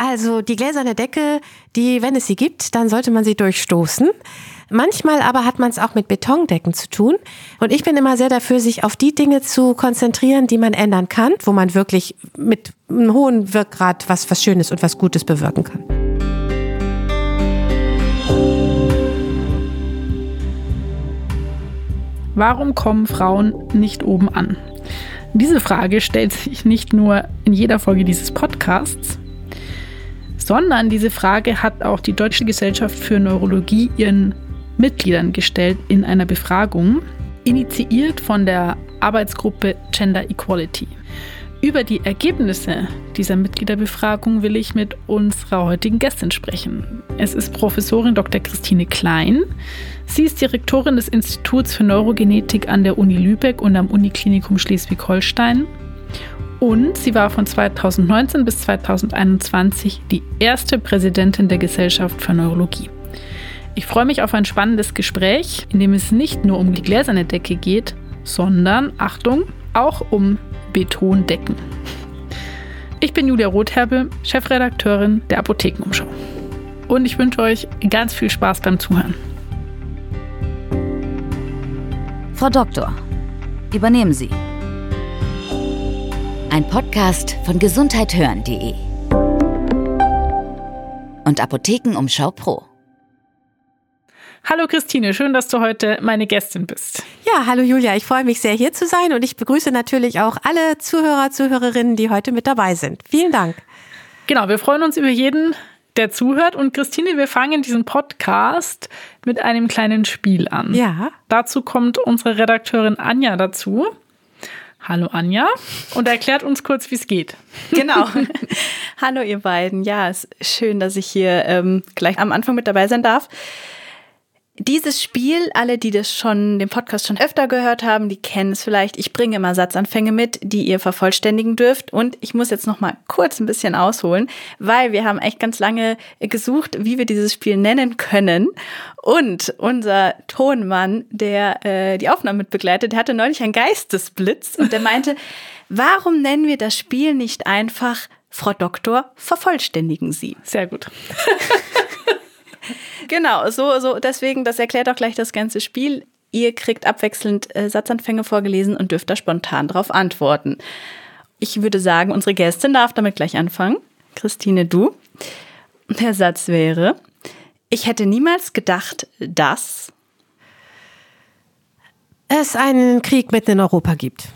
Also die gläserne Decke, die, wenn es sie gibt, dann sollte man sie durchstoßen. Manchmal aber hat man es auch mit Betondecken zu tun. Und ich bin immer sehr dafür, sich auf die Dinge zu konzentrieren, die man ändern kann, wo man wirklich mit einem hohen Wirkgrad was, was Schönes und was Gutes bewirken kann. Warum kommen Frauen nicht oben an? Diese Frage stellt sich nicht nur in jeder Folge dieses Podcasts, sondern diese Frage hat auch die Deutsche Gesellschaft für Neurologie ihren Mitgliedern gestellt in einer Befragung, initiiert von der Arbeitsgruppe Gender Equality. Über die Ergebnisse dieser Mitgliederbefragung will ich mit unserer heutigen Gästin sprechen. Es ist Professorin Dr. Christine Klein. Sie ist Direktorin des Instituts für Neurogenetik an der Uni Lübeck und am Uniklinikum Schleswig-Holstein. Und sie war von 2019 bis 2021 die erste Präsidentin der Gesellschaft für Neurologie. Ich freue mich auf ein spannendes Gespräch, in dem es nicht nur um die gläserne Decke geht, sondern, Achtung, auch um Betondecken. Ich bin Julia Rotherbel, Chefredakteurin der Apothekenumschau. Und ich wünsche euch ganz viel Spaß beim Zuhören. Frau Doktor, übernehmen Sie. Ein Podcast von gesundheithören.de und Apothekenumschau Pro. Hallo Christine, schön, dass du heute meine Gästin bist. Ja, hallo Julia, ich freue mich sehr hier zu sein und ich begrüße natürlich auch alle Zuhörer, Zuhörerinnen, die heute mit dabei sind. Vielen Dank. Genau, wir freuen uns über jeden, der zuhört. Und Christine, wir fangen diesen Podcast mit einem kleinen Spiel an. Ja. Dazu kommt unsere Redakteurin Anja dazu. Hallo Anja und erklärt uns kurz, wie es geht. Genau. Hallo ihr beiden. Ja, es ist schön, dass ich hier ähm, gleich am Anfang mit dabei sein darf. Dieses Spiel, alle, die das schon, den Podcast schon öfter gehört haben, die kennen es vielleicht. Ich bringe immer Satzanfänge mit, die ihr vervollständigen dürft. Und ich muss jetzt noch mal kurz ein bisschen ausholen, weil wir haben echt ganz lange gesucht, wie wir dieses Spiel nennen können. Und unser Tonmann, der äh, die Aufnahme mit begleitet, hatte neulich einen Geistesblitz und der meinte, warum nennen wir das Spiel nicht einfach Frau Doktor, vervollständigen Sie? Sehr gut. genau, so, so, deswegen, das erklärt auch gleich das ganze Spiel. Ihr kriegt abwechselnd äh, Satzanfänge vorgelesen und dürft da spontan drauf antworten. Ich würde sagen, unsere Gästin darf damit gleich anfangen. Christine, du. Der Satz wäre, ich hätte niemals gedacht, dass es einen Krieg mitten in Europa gibt.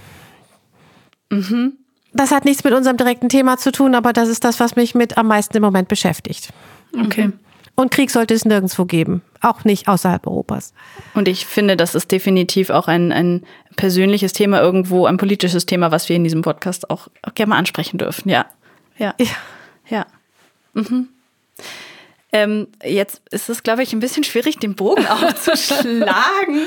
Mhm. Das hat nichts mit unserem direkten Thema zu tun, aber das ist das, was mich mit am meisten im Moment beschäftigt. Okay. Mhm. Und Krieg sollte es nirgendwo geben, auch nicht außerhalb Europas. Und ich finde, das ist definitiv auch ein, ein persönliches Thema irgendwo, ein politisches Thema, was wir in diesem Podcast auch, auch gerne mal ansprechen dürfen. Ja. Ja. Ja. ja. Mhm. Ähm, jetzt ist es, glaube ich, ein bisschen schwierig, den Bogen aufzuschlagen.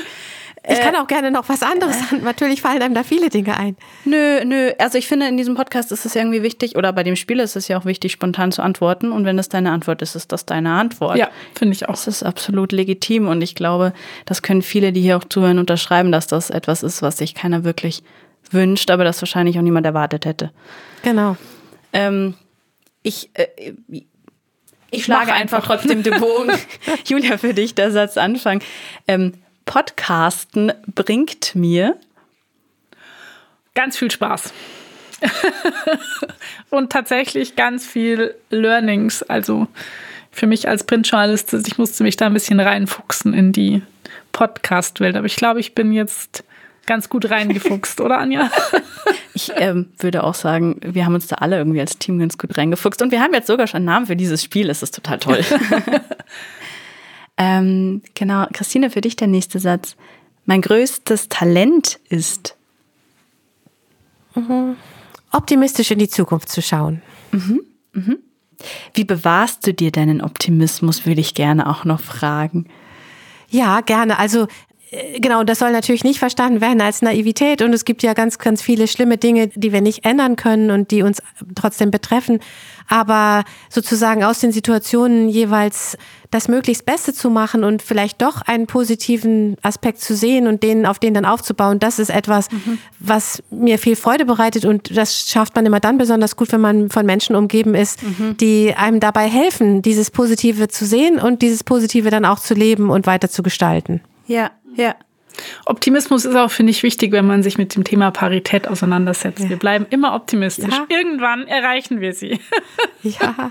Ich kann äh, auch gerne noch was anderes. Äh, Natürlich fallen einem da viele Dinge ein. Nö, nö. Also ich finde, in diesem Podcast ist es irgendwie wichtig, oder bei dem Spiel ist es ja auch wichtig, spontan zu antworten. Und wenn es deine Antwort ist, ist das deine Antwort. Ja, finde ich auch. Das ist absolut legitim. Und ich glaube, das können viele, die hier auch zuhören, unterschreiben, dass das etwas ist, was sich keiner wirklich wünscht, aber das wahrscheinlich auch niemand erwartet hätte. Genau. Ähm, ich, äh, ich schlage einfach. einfach trotzdem den Bogen. Julia, für dich der Satz anfangen. Ähm, Podcasten bringt mir ganz viel Spaß. und tatsächlich ganz viel Learnings. Also für mich als Printjournalistin, ich musste mich da ein bisschen reinfuchsen in die Podcast-Welt. Aber ich glaube, ich bin jetzt ganz gut reingefuchst, oder Anja? Ich ähm, würde auch sagen, wir haben uns da alle irgendwie als Team ganz gut reingefuchst. Und wir haben jetzt sogar schon einen Namen für dieses Spiel. Es ist total toll. Ähm, genau, Christine, für dich der nächste Satz. Mein größtes Talent ist. Mhm. Optimistisch in die Zukunft zu schauen. Mhm. Mhm. Wie bewahrst du dir deinen Optimismus, würde ich gerne auch noch fragen. Ja, gerne. Also genau, das soll natürlich nicht verstanden werden als Naivität und es gibt ja ganz, ganz viele schlimme Dinge, die wir nicht ändern können und die uns trotzdem betreffen. Aber sozusagen aus den Situationen jeweils das möglichst Beste zu machen und vielleicht doch einen positiven Aspekt zu sehen und den auf den dann aufzubauen, das ist etwas, mhm. was mir viel Freude bereitet und das schafft man immer dann besonders gut, wenn man von Menschen umgeben ist, mhm. die einem dabei helfen, dieses Positive zu sehen und dieses Positive dann auch zu leben und weiter zu gestalten. Ja, ja. Optimismus ist auch, finde ich, wichtig, wenn man sich mit dem Thema Parität auseinandersetzt. Ja. Wir bleiben immer optimistisch. Ja. Irgendwann erreichen wir sie. Ja.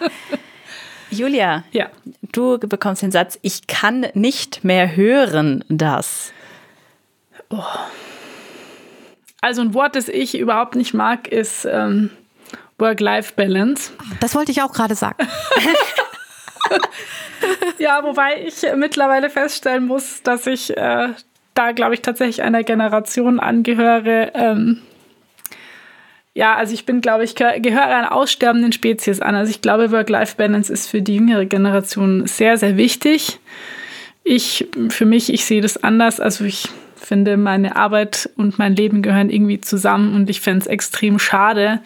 Julia, ja. du bekommst den Satz, ich kann nicht mehr hören das. Oh. Also ein Wort, das ich überhaupt nicht mag, ist ähm, Work-Life-Balance. Das wollte ich auch gerade sagen. ja, wobei ich mittlerweile feststellen muss, dass ich äh, da, glaube ich, tatsächlich einer Generation angehöre. Ähm, ja, also ich bin, glaube ich, gehöre einer aussterbenden Spezies an. Also ich glaube, Work-Life-Balance ist für die jüngere Generation sehr, sehr wichtig. Ich, für mich, ich sehe das anders. Also ich finde, meine Arbeit und mein Leben gehören irgendwie zusammen und ich fände es extrem schade,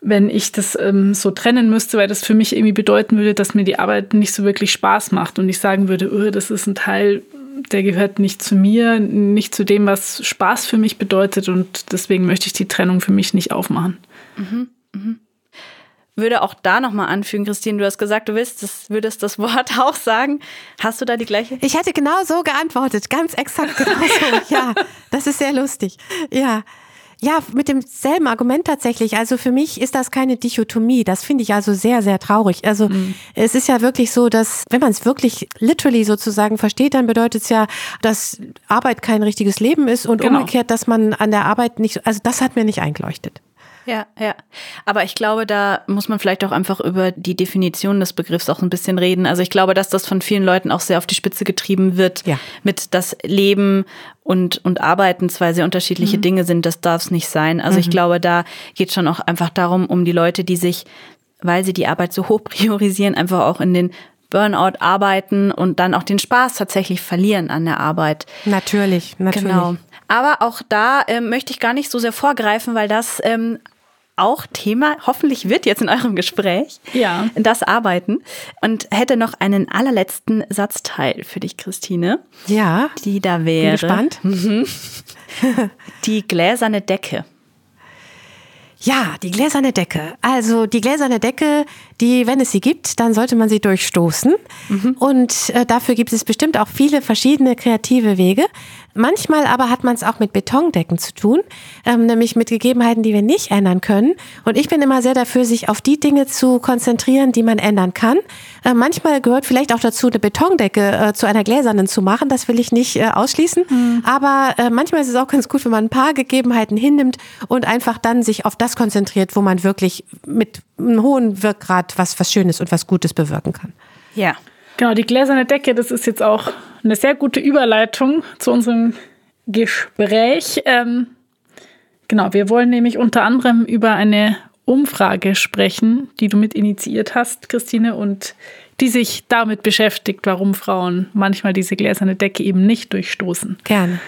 wenn ich das ähm, so trennen müsste, weil das für mich irgendwie bedeuten würde, dass mir die Arbeit nicht so wirklich Spaß macht und ich sagen würde, oh, das ist ein Teil der gehört nicht zu mir, nicht zu dem, was Spaß für mich bedeutet und deswegen möchte ich die Trennung für mich nicht aufmachen. Mhm, mhm. Würde auch da nochmal anfügen, Christine, du hast gesagt, du willst, das, würdest das Wort auch sagen. Hast du da die gleiche? Ich hätte genau so geantwortet, ganz exakt genau so. ja, das ist sehr lustig. Ja, ja, mit demselben Argument tatsächlich. Also für mich ist das keine Dichotomie. Das finde ich also sehr, sehr traurig. Also mhm. es ist ja wirklich so, dass wenn man es wirklich literally sozusagen versteht, dann bedeutet es ja, dass Arbeit kein richtiges Leben ist und genau. umgekehrt, dass man an der Arbeit nicht, also das hat mir nicht eingeleuchtet. Ja, ja. Aber ich glaube, da muss man vielleicht auch einfach über die Definition des Begriffs auch ein bisschen reden. Also ich glaube, dass das von vielen Leuten auch sehr auf die Spitze getrieben wird, ja. mit das Leben und, und Arbeiten zwei sehr unterschiedliche mhm. Dinge sind. Das darf es nicht sein. Also mhm. ich glaube, da geht schon auch einfach darum, um die Leute, die sich, weil sie die Arbeit so hoch priorisieren, einfach auch in den Burnout arbeiten und dann auch den Spaß tatsächlich verlieren an der Arbeit. Natürlich, natürlich. Genau. Aber auch da ähm, möchte ich gar nicht so sehr vorgreifen, weil das ähm, auch Thema, hoffentlich wird jetzt in eurem Gespräch, ja. das Arbeiten. Und hätte noch einen allerletzten Satzteil für dich, Christine. Ja. Die da wäre. Bin gespannt. Mhm. die gläserne Decke. Ja, die gläserne Decke. Also die gläserne Decke, die, wenn es sie gibt, dann sollte man sie durchstoßen. Mhm. Und äh, dafür gibt es bestimmt auch viele verschiedene kreative Wege. Manchmal aber hat man es auch mit Betondecken zu tun, ähm, nämlich mit Gegebenheiten, die wir nicht ändern können. Und ich bin immer sehr dafür, sich auf die Dinge zu konzentrieren, die man ändern kann. Äh, manchmal gehört vielleicht auch dazu, eine Betondecke äh, zu einer gläsernen zu machen. Das will ich nicht äh, ausschließen. Mhm. Aber äh, manchmal ist es auch ganz gut, wenn man ein paar Gegebenheiten hinnimmt und einfach dann sich auf das konzentriert, wo man wirklich mit einem hohen Wirkgrad was, was Schönes und was Gutes bewirken kann. Ja. Genau, die gläserne Decke, das ist jetzt auch eine sehr gute Überleitung zu unserem Gespräch. Ähm, genau, wir wollen nämlich unter anderem über eine Umfrage sprechen, die du mit initiiert hast, Christine, und die sich damit beschäftigt, warum Frauen manchmal diese gläserne Decke eben nicht durchstoßen. Gerne.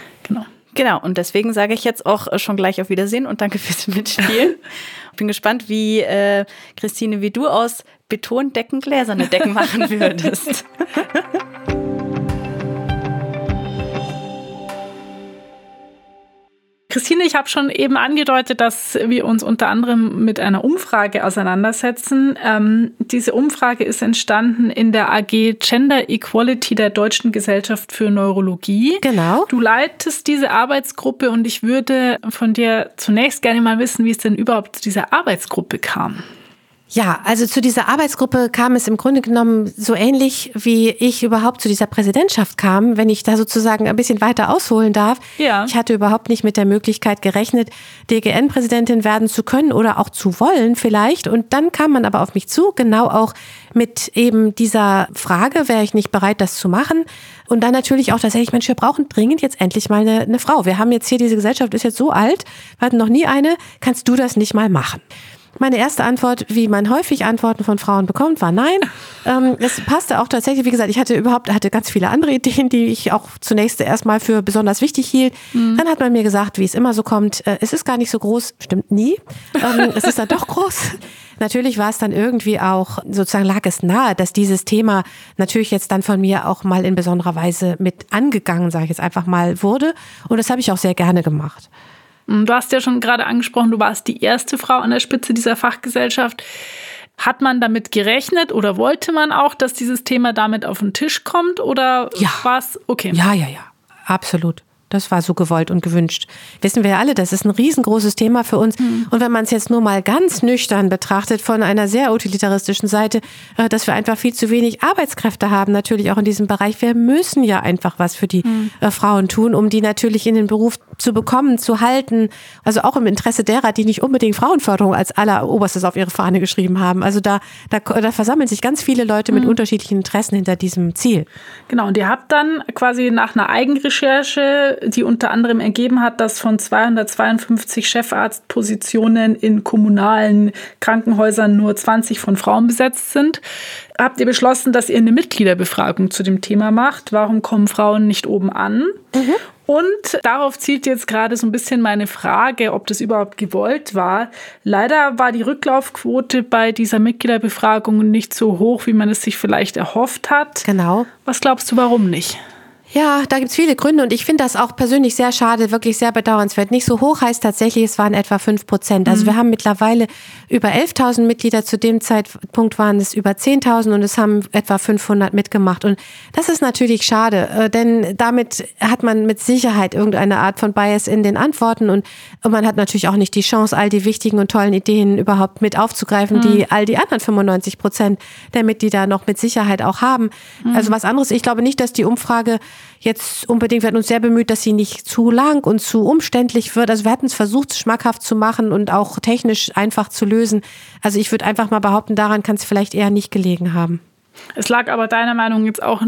Genau. Und deswegen sage ich jetzt auch schon gleich auf Wiedersehen und danke fürs Mitspielen. Bin gespannt, wie äh, Christine, wie du aus Betondecken gläserne Decken machen würdest. Christine, ich habe schon eben angedeutet, dass wir uns unter anderem mit einer Umfrage auseinandersetzen. Ähm, diese Umfrage ist entstanden in der AG Gender Equality der Deutschen Gesellschaft für Neurologie. Genau. Du leitest diese Arbeitsgruppe und ich würde von dir zunächst gerne mal wissen, wie es denn überhaupt zu dieser Arbeitsgruppe kam. Ja, also zu dieser Arbeitsgruppe kam es im Grunde genommen so ähnlich, wie ich überhaupt zu dieser Präsidentschaft kam, wenn ich da sozusagen ein bisschen weiter ausholen darf. Ja. Ich hatte überhaupt nicht mit der Möglichkeit gerechnet, DGN-Präsidentin werden zu können oder auch zu wollen vielleicht. Und dann kam man aber auf mich zu, genau auch mit eben dieser Frage, wäre ich nicht bereit, das zu machen? Und dann natürlich auch tatsächlich, Mensch, wir brauchen dringend jetzt endlich mal eine, eine Frau. Wir haben jetzt hier, diese Gesellschaft ist jetzt so alt, wir hatten noch nie eine, kannst du das nicht mal machen? Meine erste Antwort, wie man häufig Antworten von Frauen bekommt, war nein. Ähm, es passte auch tatsächlich, wie gesagt, ich hatte überhaupt, hatte ganz viele andere Ideen, die ich auch zunächst erstmal für besonders wichtig hielt. Mhm. Dann hat man mir gesagt, wie es immer so kommt, äh, es ist gar nicht so groß, stimmt nie. Ähm, es ist dann doch groß. Natürlich war es dann irgendwie auch, sozusagen lag es nahe, dass dieses Thema natürlich jetzt dann von mir auch mal in besonderer Weise mit angegangen, sage ich jetzt einfach mal, wurde. Und das habe ich auch sehr gerne gemacht. Du hast ja schon gerade angesprochen, du warst die erste Frau an der Spitze dieser Fachgesellschaft. Hat man damit gerechnet oder wollte man auch, dass dieses Thema damit auf den Tisch kommt oder ja. war es okay? Ja, ja, ja, absolut. Das war so gewollt und gewünscht. Wissen wir ja alle, das ist ein riesengroßes Thema für uns. Mhm. Und wenn man es jetzt nur mal ganz nüchtern betrachtet, von einer sehr utilitaristischen Seite, äh, dass wir einfach viel zu wenig Arbeitskräfte haben, natürlich auch in diesem Bereich. Wir müssen ja einfach was für die mhm. Frauen tun, um die natürlich in den Beruf zu bekommen, zu halten. Also auch im Interesse derer, die nicht unbedingt Frauenförderung als alleroberstes auf ihre Fahne geschrieben haben. Also da, da, da versammeln sich ganz viele Leute mit mhm. unterschiedlichen Interessen hinter diesem Ziel. Genau, und ihr habt dann quasi nach einer Eigenrecherche die unter anderem ergeben hat, dass von 252 Chefarztpositionen in kommunalen Krankenhäusern nur 20 von Frauen besetzt sind, habt ihr beschlossen, dass ihr eine Mitgliederbefragung zu dem Thema macht. Warum kommen Frauen nicht oben an? Mhm. Und darauf zielt jetzt gerade so ein bisschen meine Frage, ob das überhaupt gewollt war. Leider war die Rücklaufquote bei dieser Mitgliederbefragung nicht so hoch, wie man es sich vielleicht erhofft hat. Genau. Was glaubst du, warum nicht? Ja, da gibt's viele Gründe und ich finde das auch persönlich sehr schade, wirklich sehr bedauernswert. Nicht so hoch heißt tatsächlich, es waren etwa fünf Prozent. Also mhm. wir haben mittlerweile über 11.000 Mitglieder. Zu dem Zeitpunkt waren es über 10.000 und es haben etwa 500 mitgemacht. Und das ist natürlich schade, äh, denn damit hat man mit Sicherheit irgendeine Art von Bias in den Antworten und, man hat natürlich auch nicht die Chance, all die wichtigen und tollen Ideen überhaupt mit aufzugreifen, mhm. die all die anderen 95 Prozent der Mitglieder noch mit Sicherheit auch haben. Mhm. Also was anderes. Ich glaube nicht, dass die Umfrage jetzt unbedingt, wir hatten uns sehr bemüht, dass sie nicht zu lang und zu umständlich wird. Also wir hatten es versucht, schmackhaft zu machen und auch technisch einfach zu lösen. Also ich würde einfach mal behaupten, daran kann es vielleicht eher nicht gelegen haben. Es lag aber deiner Meinung jetzt auch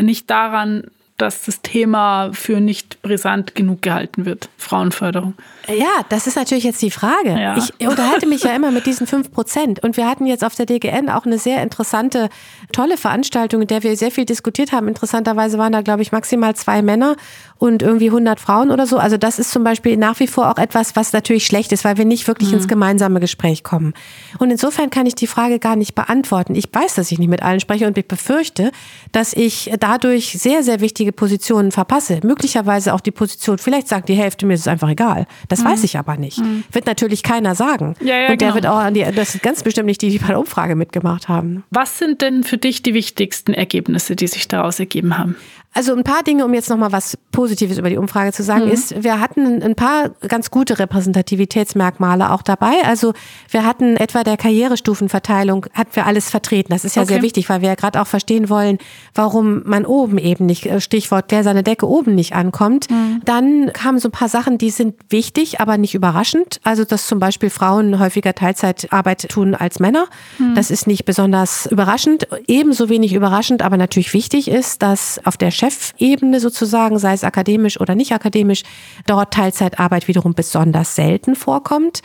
nicht daran, dass das Thema für nicht brisant genug gehalten wird, Frauenförderung. Ja, das ist natürlich jetzt die Frage. Ja. Ich unterhalte mich ja immer mit diesen fünf Prozent. Und wir hatten jetzt auf der DGN auch eine sehr interessante, tolle Veranstaltung, in der wir sehr viel diskutiert haben. Interessanterweise waren da, glaube ich, maximal zwei Männer und irgendwie 100 Frauen oder so. Also das ist zum Beispiel nach wie vor auch etwas, was natürlich schlecht ist, weil wir nicht wirklich mhm. ins gemeinsame Gespräch kommen. Und insofern kann ich die Frage gar nicht beantworten. Ich weiß, dass ich nicht mit allen spreche und ich befürchte, dass ich dadurch sehr, sehr wichtige Positionen verpasse. Möglicherweise auch die Position, vielleicht sagt die Hälfte, mir ist es einfach egal. Das mhm. weiß ich aber nicht. Mhm. Wird natürlich keiner sagen. Ja, ja, und der genau. wird auch an die, das ist ganz bestimmt nicht die, die bei der Umfrage mitgemacht haben. Was sind denn für dich die wichtigsten Ergebnisse, die sich daraus ergeben haben? Also ein paar Dinge, um jetzt nochmal was Positives über die Umfrage zu sagen, mhm. ist, wir hatten ein paar ganz gute Repräsentativitätsmerkmale auch dabei. Also wir hatten etwa der Karrierestufenverteilung, hatten wir alles vertreten. Das ist ja okay. sehr wichtig, weil wir ja gerade auch verstehen wollen, warum man oben eben nicht, äh, Stichwort gläserne Decke oben nicht ankommt. Mhm. Dann kamen so ein paar Sachen, die sind wichtig, aber nicht überraschend. Also dass zum Beispiel Frauen häufiger Teilzeitarbeit tun als Männer. Mhm. Das ist nicht besonders überraschend. Ebenso wenig überraschend, aber natürlich wichtig ist, dass auf der Chefebene sozusagen, sei es akademisch oder nicht akademisch, dort Teilzeitarbeit wiederum besonders selten vorkommt.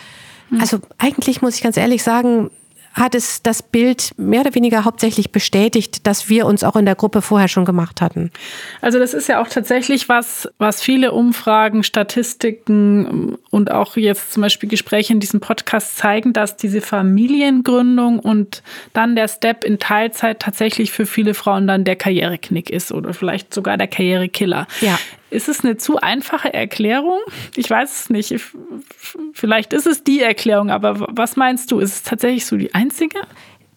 Hm. Also eigentlich muss ich ganz ehrlich sagen, hat es das Bild mehr oder weniger hauptsächlich bestätigt, dass wir uns auch in der Gruppe vorher schon gemacht hatten. Also das ist ja auch tatsächlich was, was viele Umfragen, Statistiken und auch jetzt zum Beispiel Gespräche in diesem Podcast zeigen, dass diese Familiengründung und dann der Step in Teilzeit tatsächlich für viele Frauen dann der Karriereknick ist oder vielleicht sogar der Karrierekiller. Ja. Ist es eine zu einfache Erklärung? Ich weiß es nicht. Vielleicht ist es die Erklärung, aber was meinst du? Ist es tatsächlich so die einzige?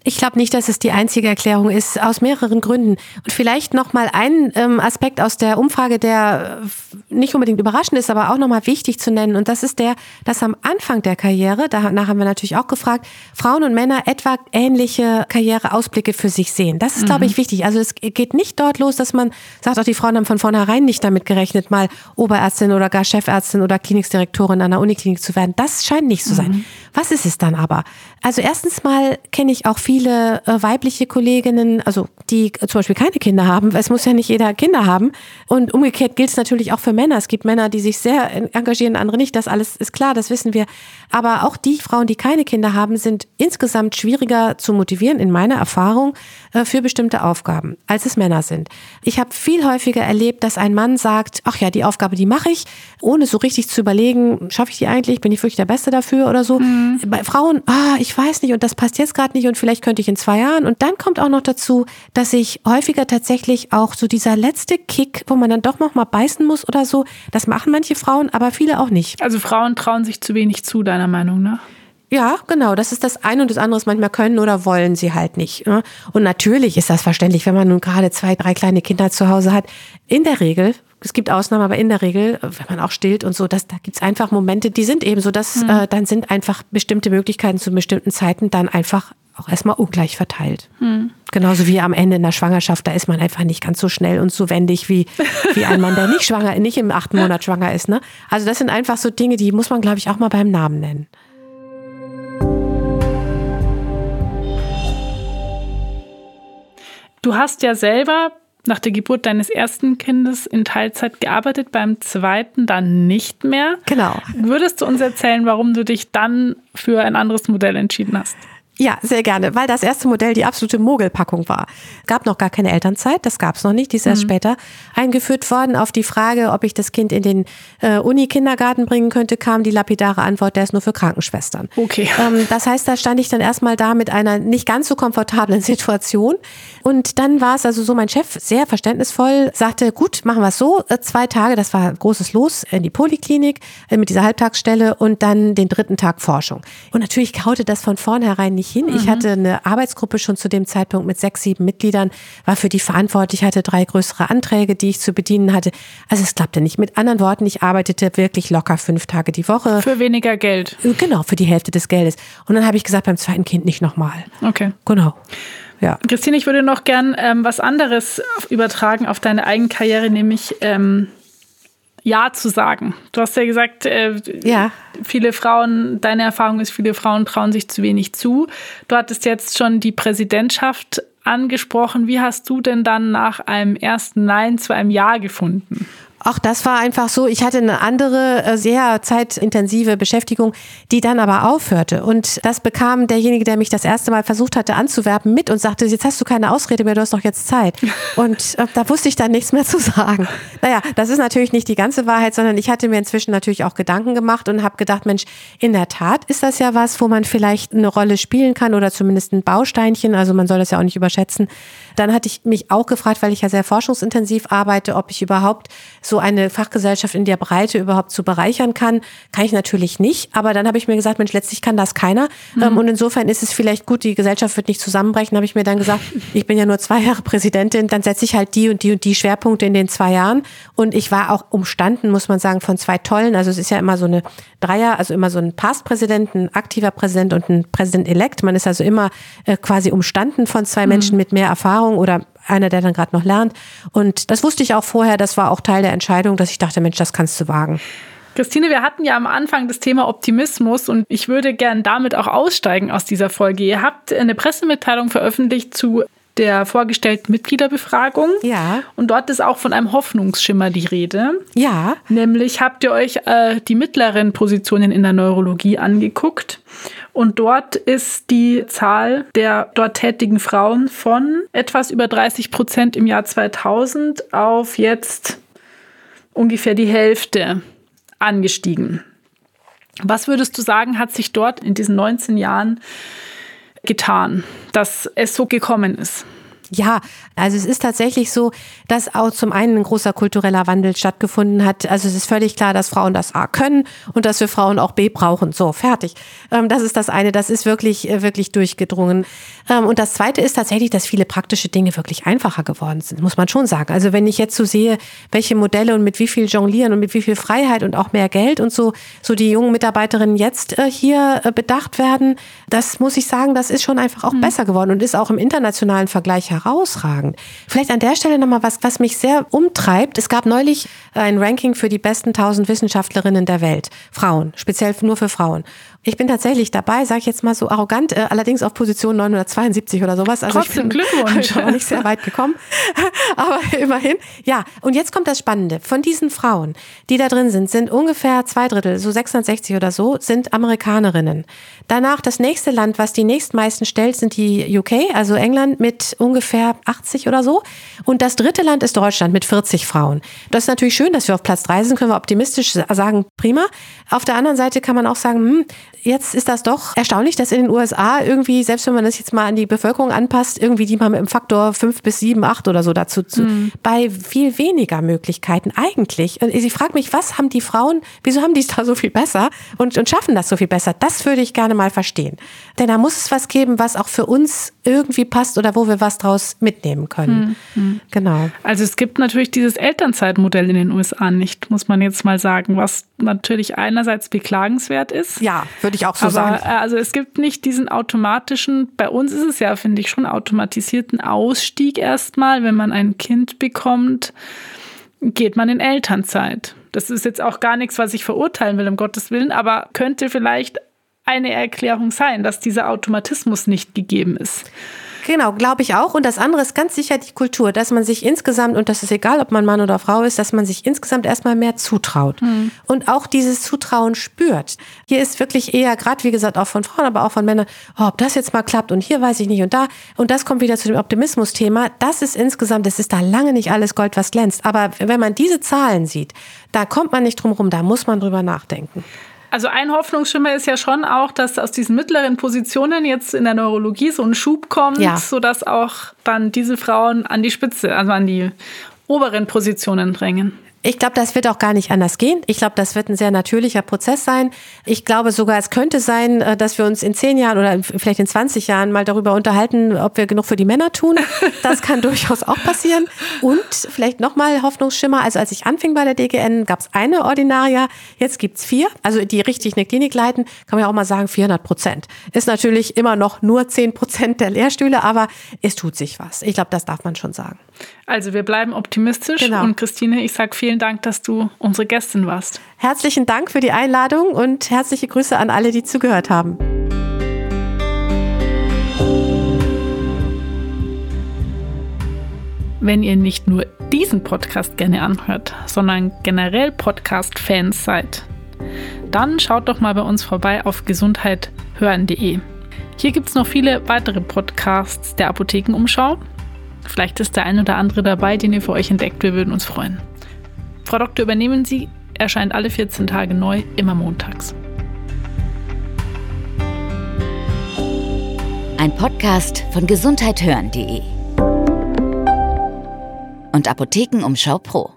Ich glaube nicht, dass es die einzige Erklärung ist, aus mehreren Gründen. Und vielleicht noch mal ein ähm, Aspekt aus der Umfrage, der äh, nicht unbedingt überraschend ist, aber auch noch mal wichtig zu nennen. Und das ist der, dass am Anfang der Karriere, danach haben wir natürlich auch gefragt, Frauen und Männer etwa ähnliche Karriereausblicke für sich sehen. Das ist, mhm. glaube ich, wichtig. Also es geht nicht dort los, dass man sagt, auch die Frauen haben von vornherein nicht damit gerechnet, mal Oberärztin oder gar Chefärztin oder Klinikdirektorin an der Uniklinik zu werden. Das scheint nicht zu sein. Mhm. Was ist es dann aber? Also erstens mal kenne ich auch viele viele äh, weibliche Kolleginnen, also die zum Beispiel keine Kinder haben. Es muss ja nicht jeder Kinder haben. Und umgekehrt gilt es natürlich auch für Männer. Es gibt Männer, die sich sehr engagieren, andere nicht. Das alles ist klar, das wissen wir. Aber auch die Frauen, die keine Kinder haben, sind insgesamt schwieriger zu motivieren, in meiner Erfahrung, äh, für bestimmte Aufgaben, als es Männer sind. Ich habe viel häufiger erlebt, dass ein Mann sagt, ach ja, die Aufgabe, die mache ich, ohne so richtig zu überlegen, schaffe ich die eigentlich, bin ich wirklich der Beste dafür oder so. Mhm. Bei Frauen, ah, ich weiß nicht und das passt jetzt gerade nicht und vielleicht könnte ich in zwei Jahren. Und dann kommt auch noch dazu, dass ich häufiger tatsächlich auch so dieser letzte Kick, wo man dann doch noch mal beißen muss oder so, das machen manche Frauen, aber viele auch nicht. Also Frauen trauen sich zu wenig zu, deiner Meinung nach? Ja, genau. Das ist das eine und das andere ist manchmal können oder wollen sie halt nicht. Ne? Und natürlich ist das verständlich, wenn man nun gerade zwei, drei kleine Kinder zu Hause hat. In der Regel, es gibt Ausnahmen, aber in der Regel, wenn man auch stillt und so, das, da gibt's einfach Momente, die sind eben so, dass mhm. äh, dann sind einfach bestimmte Möglichkeiten zu bestimmten Zeiten dann einfach auch erstmal ungleich verteilt. Mhm. Genauso wie am Ende in der Schwangerschaft, da ist man einfach nicht ganz so schnell und so wendig wie, wie ein Mann, der nicht schwanger, nicht im achten Monat schwanger ist. Ne? Also das sind einfach so Dinge, die muss man, glaube ich, auch mal beim Namen nennen. Du hast ja selber nach der Geburt deines ersten Kindes in Teilzeit gearbeitet, beim zweiten dann nicht mehr. Genau. Würdest du uns erzählen, warum du dich dann für ein anderes Modell entschieden hast? Ja, sehr gerne, weil das erste Modell die absolute Mogelpackung war. Gab noch gar keine Elternzeit, das gab es noch nicht, die ist erst mhm. später eingeführt worden. Auf die Frage, ob ich das Kind in den äh, Uni-Kindergarten bringen könnte, kam die lapidare Antwort, der ist nur für Krankenschwestern. Okay. Ähm, das heißt, da stand ich dann erstmal da mit einer nicht ganz so komfortablen Situation. Und dann war es also so, mein Chef sehr verständnisvoll sagte, gut, machen wir es so, äh, zwei Tage, das war großes Los in die Poliklinik äh, mit dieser Halbtagsstelle und dann den dritten Tag Forschung. Und natürlich kaute das von vornherein nicht nicht hin. Mhm. Ich hatte eine Arbeitsgruppe schon zu dem Zeitpunkt mit sechs, sieben Mitgliedern, war für die verantwortlich, hatte drei größere Anträge, die ich zu bedienen hatte. Also es klappte nicht. Mit anderen Worten, ich arbeitete wirklich locker fünf Tage die Woche. Für weniger Geld. Genau, für die Hälfte des Geldes. Und dann habe ich gesagt, beim zweiten Kind nicht nochmal. Okay. Genau. Ja. Christine, ich würde noch gern ähm, was anderes übertragen auf deine eigene Karriere, nämlich ähm, ja zu sagen. Du hast ja gesagt, äh, ja. viele Frauen, deine Erfahrung ist, viele Frauen trauen sich zu wenig zu. Du hattest jetzt schon die Präsidentschaft angesprochen. Wie hast du denn dann nach einem ersten Nein zu einem Ja gefunden? Auch das war einfach so. Ich hatte eine andere, äh, sehr zeitintensive Beschäftigung, die dann aber aufhörte. Und das bekam derjenige, der mich das erste Mal versucht hatte anzuwerben, mit und sagte, jetzt hast du keine Ausrede mehr, du hast doch jetzt Zeit. Und äh, da wusste ich dann nichts mehr zu sagen. Naja, das ist natürlich nicht die ganze Wahrheit, sondern ich hatte mir inzwischen natürlich auch Gedanken gemacht und habe gedacht, Mensch, in der Tat ist das ja was, wo man vielleicht eine Rolle spielen kann oder zumindest ein Bausteinchen. Also man soll das ja auch nicht überschätzen. Dann hatte ich mich auch gefragt, weil ich ja sehr forschungsintensiv arbeite, ob ich überhaupt so eine Fachgesellschaft in der Breite überhaupt zu bereichern kann. Kann ich natürlich nicht. Aber dann habe ich mir gesagt, Mensch, letztlich kann das keiner. Mhm. Ähm, und insofern ist es vielleicht gut, die Gesellschaft wird nicht zusammenbrechen. Habe ich mir dann gesagt, ich bin ja nur zwei Jahre Präsidentin, dann setze ich halt die und die und die Schwerpunkte in den zwei Jahren. Und ich war auch umstanden, muss man sagen, von zwei tollen. Also es ist ja immer so eine Dreier, also immer so ein Past-Präsident, ein aktiver Präsident und ein Präsident-elect. Man ist also immer äh, quasi umstanden von zwei mhm. Menschen mit mehr Erfahrung oder einer, der dann gerade noch lernt. Und das wusste ich auch vorher, das war auch Teil der Entscheidung, dass ich dachte, Mensch, das kannst du wagen. Christine, wir hatten ja am Anfang das Thema Optimismus und ich würde gern damit auch aussteigen aus dieser Folge. Ihr habt eine Pressemitteilung veröffentlicht zu der vorgestellten Mitgliederbefragung. Ja. Und dort ist auch von einem Hoffnungsschimmer die Rede. Ja. Nämlich habt ihr euch äh, die mittleren Positionen in der Neurologie angeguckt. Und dort ist die Zahl der dort tätigen Frauen von etwas über 30 Prozent im Jahr 2000 auf jetzt ungefähr die Hälfte angestiegen. Was würdest du sagen, hat sich dort in diesen 19 Jahren getan, dass es so gekommen ist? Ja, also es ist tatsächlich so, dass auch zum einen ein großer kultureller Wandel stattgefunden hat. Also es ist völlig klar, dass Frauen das A können und dass wir Frauen auch B brauchen. So, fertig. Ähm, das ist das eine, das ist wirklich, äh, wirklich durchgedrungen. Ähm, und das zweite ist tatsächlich, dass viele praktische Dinge wirklich einfacher geworden sind, muss man schon sagen. Also wenn ich jetzt so sehe, welche Modelle und mit wie viel Jonglieren und mit wie viel Freiheit und auch mehr Geld und so, so die jungen Mitarbeiterinnen jetzt äh, hier äh, bedacht werden, das muss ich sagen, das ist schon einfach auch mhm. besser geworden und ist auch im internationalen Vergleich herausragend. Vielleicht an der Stelle nochmal was, was mich sehr umtreibt. Es gab neulich ein Ranking für die besten 1000 Wissenschaftlerinnen der Welt. Frauen, speziell nur für Frauen. Ich bin tatsächlich dabei, sage ich jetzt mal so arrogant, äh, allerdings auf Position 972 oder sowas. Also Trotzdem ich bin Glückwunsch. Schon nicht sehr weit gekommen, aber immerhin. Ja, und jetzt kommt das Spannende. Von diesen Frauen, die da drin sind, sind ungefähr zwei Drittel, so 660 oder so, sind Amerikanerinnen. Danach das nächste Land, was die nächstmeisten stellt, sind die UK, also England mit ungefähr 80 oder so. Und das dritte Land ist Deutschland mit 40 Frauen. Das ist natürlich schön, dass wir auf Platz drei sind, können wir optimistisch sagen, prima. Auf der anderen Seite kann man auch sagen, hm, jetzt ist das doch erstaunlich, dass in den USA irgendwie, selbst wenn man das jetzt mal an die Bevölkerung anpasst, irgendwie die mal mit dem Faktor fünf bis sieben, acht oder so dazu, zu, mhm. bei viel weniger Möglichkeiten eigentlich. Und ich frage mich, was haben die Frauen, wieso haben die es da so viel besser und, und schaffen das so viel besser? Das würde ich gerne mal verstehen. Denn da muss es was geben, was auch für uns irgendwie passt oder wo wir was draus mitnehmen können. Mhm. Genau. Also es gibt natürlich dieses Elternzeitmodell in den USA nicht, muss man jetzt mal sagen, was natürlich einerseits beklagenswert ist. Ja, würde ich auch so aber, sagen. Äh, also es gibt nicht diesen automatischen, bei uns ist es ja, finde ich, schon automatisierten Ausstieg erstmal, wenn man ein Kind bekommt, geht man in Elternzeit. Das ist jetzt auch gar nichts, was ich verurteilen will, um Gottes Willen, aber könnte vielleicht eine Erklärung sein, dass dieser Automatismus nicht gegeben ist. Genau, glaube ich auch. Und das andere ist ganz sicher die Kultur, dass man sich insgesamt, und das ist egal, ob man Mann oder Frau ist, dass man sich insgesamt erstmal mehr zutraut mhm. und auch dieses Zutrauen spürt. Hier ist wirklich eher, gerade wie gesagt, auch von Frauen, aber auch von Männern, oh, ob das jetzt mal klappt und hier weiß ich nicht und da. Und das kommt wieder zu dem Optimismus-Thema. Das ist insgesamt, das ist da lange nicht alles Gold, was glänzt. Aber wenn man diese Zahlen sieht, da kommt man nicht drum rum, da muss man drüber nachdenken. Also ein Hoffnungsschimmer ist ja schon auch, dass aus diesen mittleren Positionen jetzt in der Neurologie so ein Schub kommt, ja. sodass auch dann diese Frauen an die Spitze, also an die oberen Positionen drängen. Ich glaube, das wird auch gar nicht anders gehen. Ich glaube, das wird ein sehr natürlicher Prozess sein. Ich glaube sogar, es könnte sein, äh, dass wir uns in zehn Jahren oder vielleicht in 20 Jahren mal darüber unterhalten, ob wir genug für die Männer tun. Das kann durchaus auch passieren. Und vielleicht nochmal Hoffnungsschimmer. Also als ich anfing bei der DGN, gab es eine Ordinaria. Jetzt gibt es vier. Also die richtig eine Klinik leiten, kann man ja auch mal sagen, 400 Prozent. Ist natürlich immer noch nur 10 Prozent der Lehrstühle, aber es tut sich was. Ich glaube, das darf man schon sagen. Also wir bleiben optimistisch. Genau. Und Christine, ich sage vielen Dank, dass du unsere Gästin warst. Herzlichen Dank für die Einladung und herzliche Grüße an alle, die zugehört haben. Wenn ihr nicht nur diesen Podcast gerne anhört, sondern generell Podcast-Fans seid, dann schaut doch mal bei uns vorbei auf gesundheithören.de. Hier gibt es noch viele weitere Podcasts der Apothekenumschau Vielleicht ist der ein oder andere dabei, den ihr für euch entdeckt. Wir würden uns freuen. Frau Doktor, übernehmen Sie, erscheint alle 14 Tage neu, immer montags. Ein Podcast von gesundheithören.de und Apothekenumschau Pro.